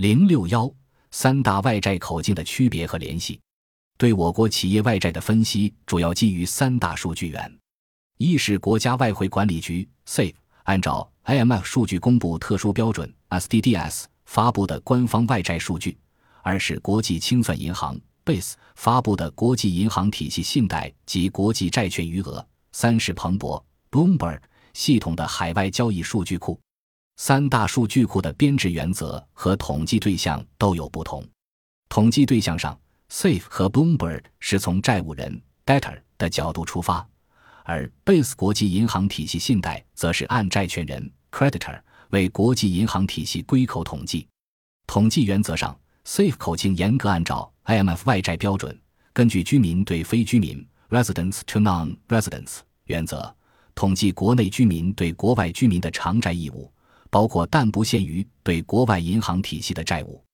零六幺三大外债口径的区别和联系，对我国企业外债的分析主要基于三大数据源：一是国家外汇管理局 （SAFE） 按照 IMF 数据公布特殊标准 （SDDS） 发布的官方外债数据；二是国际清算银行 （BASE） 发布的国际银行体系信贷及国际债券余额；三是彭博 （Bloomberg） 系统的海外交易数据库。三大数据库的编制原则和统计对象都有不同。统计对象上，Safe 和 Bloomberg 是从债务人 （debtor） 的角度出发，而 Base 国际银行体系信贷则是按债权人 （creditor） 为国际银行体系归口统计。统计原则上，Safe 口径严格按照 IMF 外债标准，根据居民对非居民 （residents to non-residents） 原则，统计国内居民对国外居民的偿债义务。包括但不限于对国外银行体系的债务。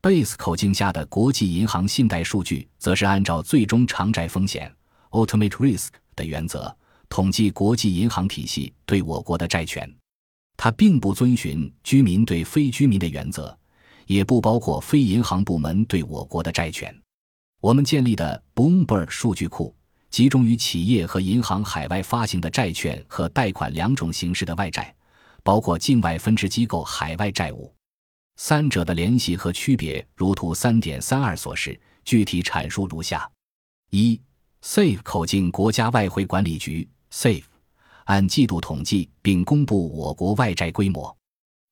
Base 口径下的国际银行信贷数据，则是按照最终偿债风险 （ultimate risk） 的原则，统计国际银行体系对我国的债权。它并不遵循居民对非居民的原则，也不包括非银行部门对我国的债权。我们建立的 Boomberg 数据库，集中于企业和银行海外发行的债券和贷款两种形式的外债。包括境外分支机构海外债务，三者的联系和区别，如图三点三二所示。具体阐述如下：一，Safe 口径国家外汇管理局 Safe 按季度统计并公布我国外债规模。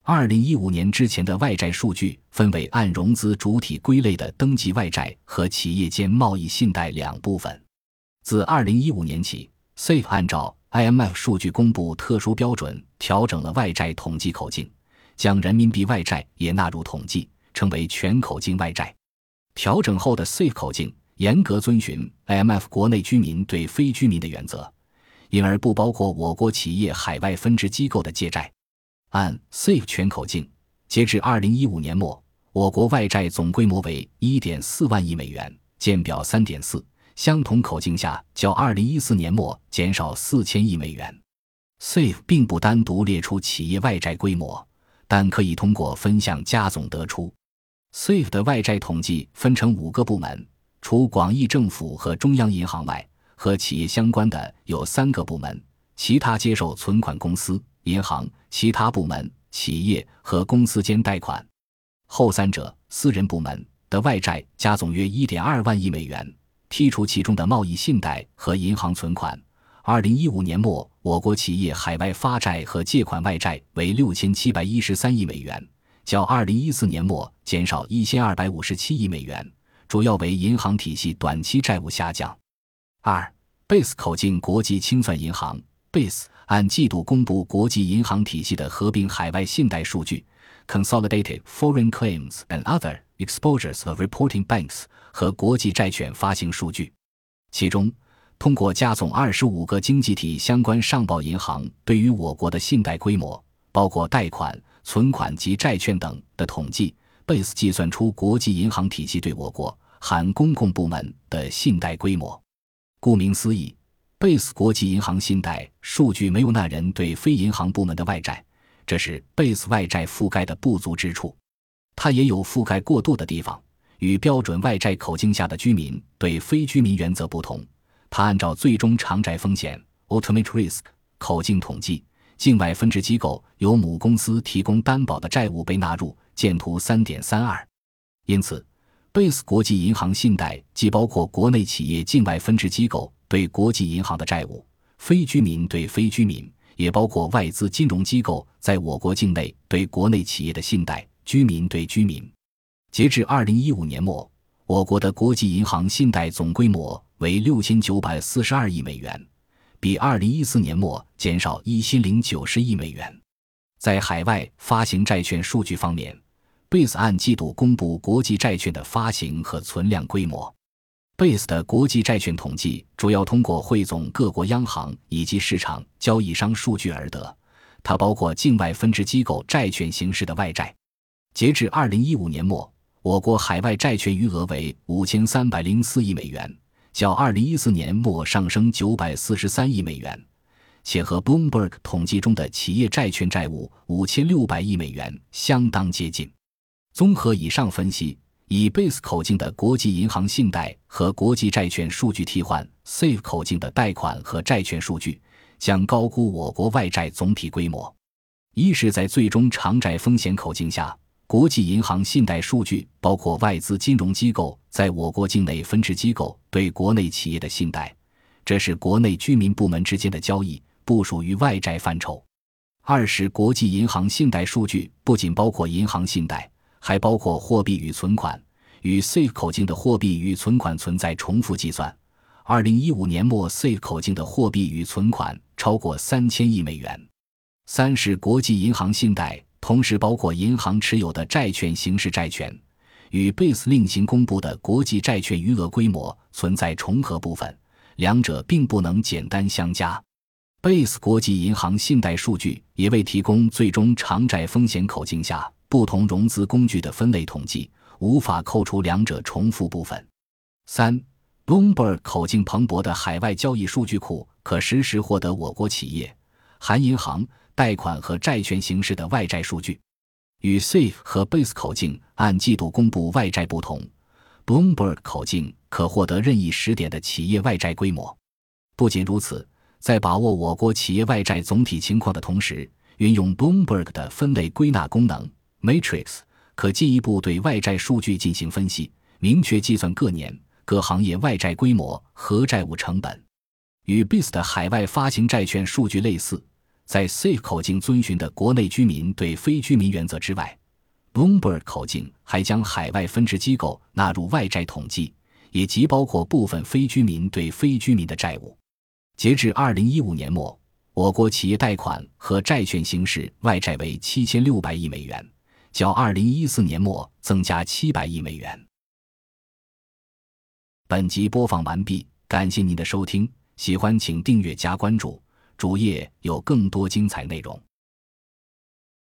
二零一五年之前的外债数据分为按融资主体归类的登记外债和企业间贸易信贷两部分。自二零一五年起，Safe 按照 IMF 数据公布特殊标准，调整了外债统计口径，将人民币外债也纳入统计，称为全口径外债。调整后的 Safe 口径严格遵循 IMF 国内居民对非居民的原则，因而不包括我国企业海外分支机构的借债。按 Safe 全口径，截至二零一五年末，我国外债总规模为一点四万亿美元，见表三点四。相同口径下，较二零一四年末减少四千亿美元。Safe 并不单独列出企业外债规模，但可以通过分项加总得出。Safe 的外债统计分成五个部门，除广义政府和中央银行外，和企业相关的有三个部门，其他接受存款公司、银行、其他部门、企业和公司间贷款。后三者私人部门的外债加总约一点二万亿美元。剔除其中的贸易信贷和银行存款，二零一五年末，我国企业海外发债和借款外债为六千七百一十三亿美元，较二零一四年末减少一千二百五十七亿美元，主要为银行体系短期债务下降。二，Base 口径国际清算银行 Base 按季度公布国际银行体系的合并海外信贷数据。Consolidated foreign claims and other exposures of reporting banks 和国际债券发行数据，其中通过加总二十五个经济体相关上报银行对于我国的信贷规模，包括贷款、存款及债券等的统计，base 计算出国际银行体系对我国含公共部门的信贷规模。顾名思义，base 国际银行信贷数据没有纳人对非银行部门的外债。这是 Base 外债覆盖的不足之处，它也有覆盖过度的地方。与标准外债口径下的居民对非居民原则不同，它按照最终偿债风险 （ultimate risk） 口径统计，境外分支机构由母公司提供担保的债务被纳入。见图三点三二。因此，Base 国际银行信贷既包括国内企业境外分支机构对国际银行的债务，非居民对非居民。也包括外资金融机构在我国境内对国内企业的信贷，居民对居民。截至二零一五年末，我国的国际银行信贷总规模为六千九百四十二亿美元，比二零一四年末减少一千零九十亿美元。在海外发行债券数据方面，Base 按季度公布国际债券的发行和存量规模。Base 的国际债券统计主要通过汇总各国央行以及市场交易商数据而得，它包括境外分支机构债券形式的外债。截至二零一五年末，我国海外债券余额为五千三百零四亿美元，较二零一四年末上升九百四十三亿美元，且和 Bloomberg 统计中的企业债券债务五千六百亿美元相当接近。综合以上分析，以 Base 口径的国际银行信贷和国际债券数据替换 Safe 口径的贷款和债券数据，将高估我国外债总体规模。一是，在最终偿债风险口径下，国际银行信贷数据包括外资金融机构在我国境内分支机构对国内企业的信贷，这是国内居民部门之间的交易，不属于外债范畴。二是，国际银行信贷数据不仅包括银行信贷。还包括货币与存款，与 C 口径的货币与存款存在重复计算。二零一五年末，C 口径的货币与存款超过三千亿美元。三是国际银行信贷同时包括银行持有的债券形式债权，与 Base 另行公布的国际债券余额规模存在重合部分，两者并不能简单相加。Base 国际银行信贷数据也未提供最终偿债风险口径下。不同融资工具的分类统计无法扣除两者重复部分。三，Bloomberg 口径蓬勃的海外交易数据库可实时获得我国企业含银行贷款和债券形式的外债数据。与 Safe 和 Base 口径按季度公布外债不同，Bloomberg 口径可获得任意时点的企业外债规模。不仅如此，在把握我国企业外债总体情况的同时，运用 Bloomberg 的分类归纳功能。Matrix 可进一步对外债数据进行分析，明确计算各年各行业外债规模和债务成本。与 BIS 的海外发行债券数据类似，在 Safe 口径遵循的国内居民对非居民原则之外，Bloomberg 口径还将海外分支机构纳入外债统计，也即包括部分非居民对非居民的债务。截至二零一五年末，我国企业贷款和债券形式外债为七千六百亿美元。较二零一四年末增加七百亿美元。本集播放完毕，感谢您的收听，喜欢请订阅加关注，主页有更多精彩内容。